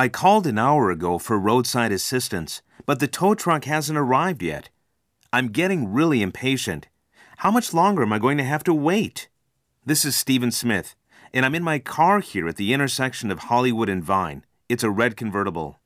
I called an hour ago for roadside assistance, but the tow truck hasn't arrived yet. I'm getting really impatient. How much longer am I going to have to wait? This is Stephen Smith, and I'm in my car here at the intersection of Hollywood and Vine. It's a red convertible.